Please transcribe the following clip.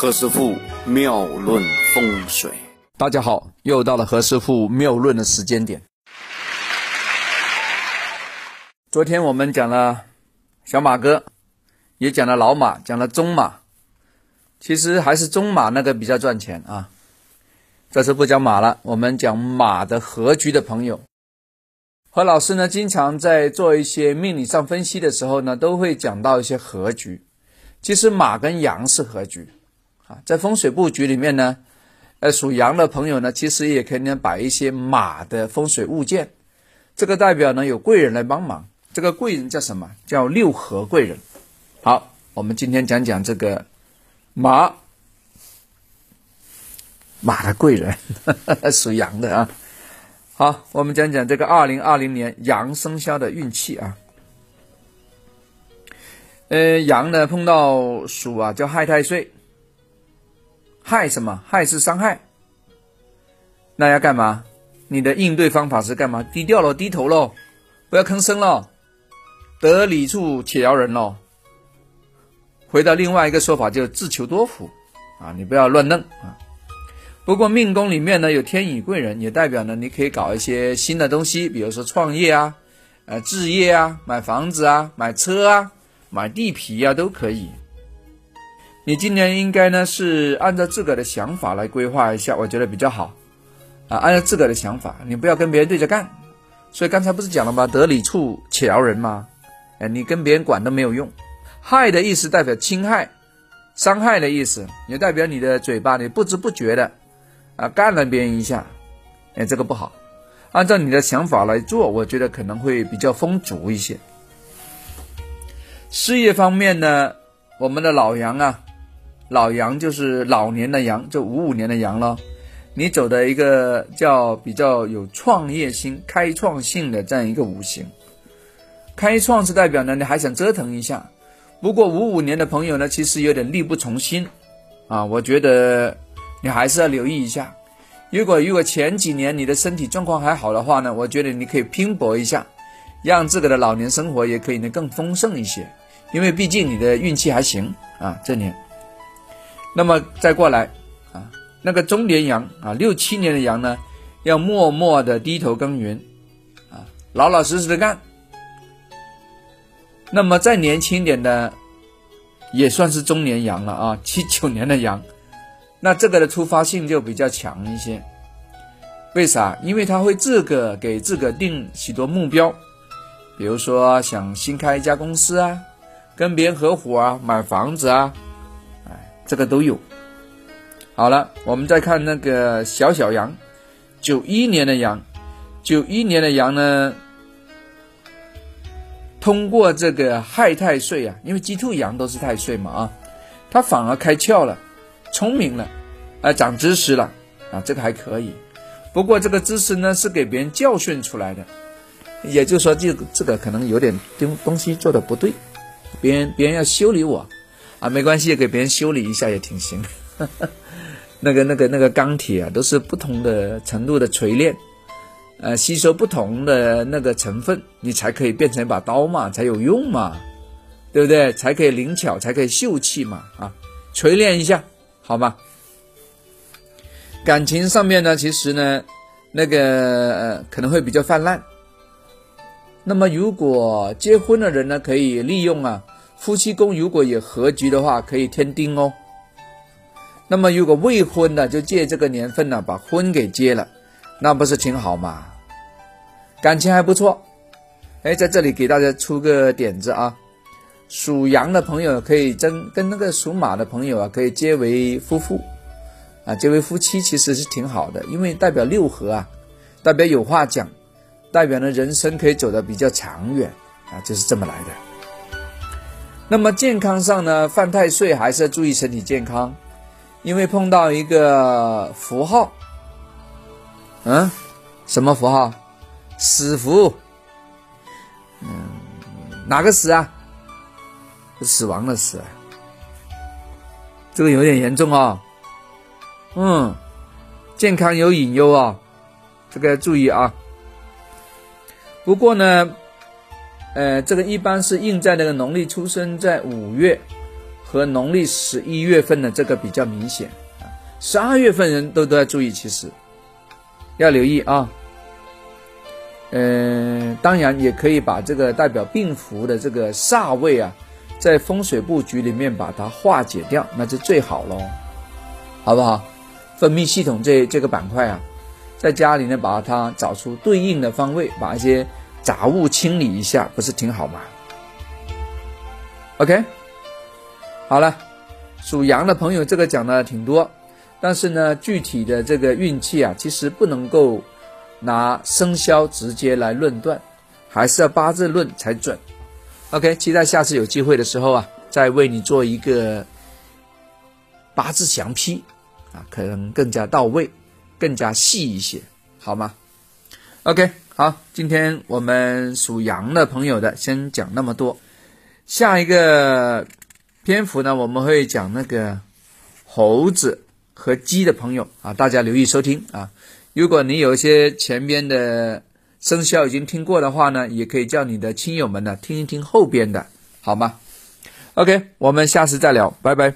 何师傅妙论风水，大家好，又到了何师傅妙论的时间点。昨天我们讲了小马哥，也讲了老马，讲了中马，其实还是中马那个比较赚钱啊。这次不讲马了，我们讲马的合局的朋友。何老师呢，经常在做一些命理上分析的时候呢，都会讲到一些合局。其实马跟羊是合局。啊，在风水布局里面呢，呃，属羊的朋友呢，其实也可以摆一些马的风水物件，这个代表呢有贵人来帮忙。这个贵人叫什么？叫六合贵人。好，我们今天讲讲这个马，马的贵人，属羊的啊。好，我们讲讲这个二零二零年羊生肖的运气啊。呃，羊呢碰到鼠啊，叫害太岁。害什么？害是伤害。那要干嘛？你的应对方法是干嘛？低调喽，低头喽，不要吭声喽。得理处且饶人喽。回到另外一个说法，就自求多福啊，你不要乱弄啊。不过命宫里面呢有天乙贵人，也代表呢你可以搞一些新的东西，比如说创业啊，呃，置业啊，买房子啊，买车啊，买地皮啊，都可以。你今年应该呢是按照自个的想法来规划一下，我觉得比较好啊。按照自个的想法，你不要跟别人对着干。所以刚才不是讲了吗？得理处且饶人吗？哎，你跟别人管都没有用。害的意思代表侵害、伤害的意思，也代表你的嘴巴你不知不觉的啊干了别人一下，哎，这个不好。按照你的想法来做，我觉得可能会比较丰足一些。事业方面呢，我们的老杨啊。老羊就是老年的羊，就五五年的羊了。你走的一个叫比较有创业心、开创性的这样一个五行。开创是代表呢，你还想折腾一下。不过五五年的朋友呢，其实有点力不从心啊。我觉得你还是要留意一下。如果如果前几年你的身体状况还好的话呢，我觉得你可以拼搏一下，让自个的老年生活也可以呢更丰盛一些。因为毕竟你的运气还行啊，这年。那么再过来啊，那个中年羊啊，六七年的羊呢，要默默的低头耕耘啊，老老实实的干。那么再年轻点的，也算是中年羊了啊，七九年的羊，那这个的突发性就比较强一些。为啥？因为他会自个给自个定许多目标，比如说想新开一家公司啊，跟别人合伙啊，买房子啊。这个都有。好了，我们再看那个小小羊，九一年的羊，九一年的羊呢，通过这个亥太岁啊，因为鸡兔羊都是太岁嘛啊，它反而开窍了，聪明了，啊，长知识了啊，这个还可以。不过这个知识呢，是给别人教训出来的，也就是说，这个这个可能有点东东西做的不对，别人别人要修理我。啊，没关系，给别人修理一下也挺行。那个、那个、那个钢铁啊，都是不同的程度的锤炼，呃，吸收不同的那个成分，你才可以变成一把刀嘛，才有用嘛，对不对？才可以灵巧，才可以秀气嘛，啊，锤炼一下，好吗？感情上面呢，其实呢，那个呃可能会比较泛滥。那么，如果结婚的人呢，可以利用啊。夫妻宫如果有合局的话，可以添丁哦。那么如果未婚的，就借这个年份呢，把婚给结了，那不是挺好吗？感情还不错。哎，在这里给大家出个点子啊，属羊的朋友可以真跟那个属马的朋友啊，可以结为夫妇啊，结为夫妻其实是挺好的，因为代表六合啊，代表有话讲，代表呢人生可以走得比较长远啊，就是这么来的。那么健康上呢，犯太岁还是要注意身体健康，因为碰到一个符号，嗯，什么符号？死符，嗯，哪个死啊？死亡的死，这个有点严重啊，嗯，健康有隐忧啊，这个要注意啊。不过呢。呃，这个一般是印在那个农历出生在五月和农历十一月份的这个比较明显啊，十二月份人都都要注意，其实要留意啊。嗯，当然也可以把这个代表病符的这个煞位啊，在风水布局里面把它化解掉，那就最好喽，好不好？分泌系统这这个板块啊，在家里呢把它找出对应的方位，把一些杂物清理一下，不是挺好吗？OK，好了，属羊的朋友这个讲的挺多，但是呢，具体的这个运气啊，其实不能够。拿生肖直接来论断，还是要八字论才准。OK，期待下次有机会的时候啊，再为你做一个八字详批啊，可能更加到位，更加细一些，好吗？OK，好，今天我们属羊的朋友的先讲那么多，下一个篇幅呢，我们会讲那个猴子和鸡的朋友啊，大家留意收听啊。如果你有一些前边的生肖已经听过的话呢，也可以叫你的亲友们呢听一听后边的，好吗？OK，我们下次再聊，拜拜。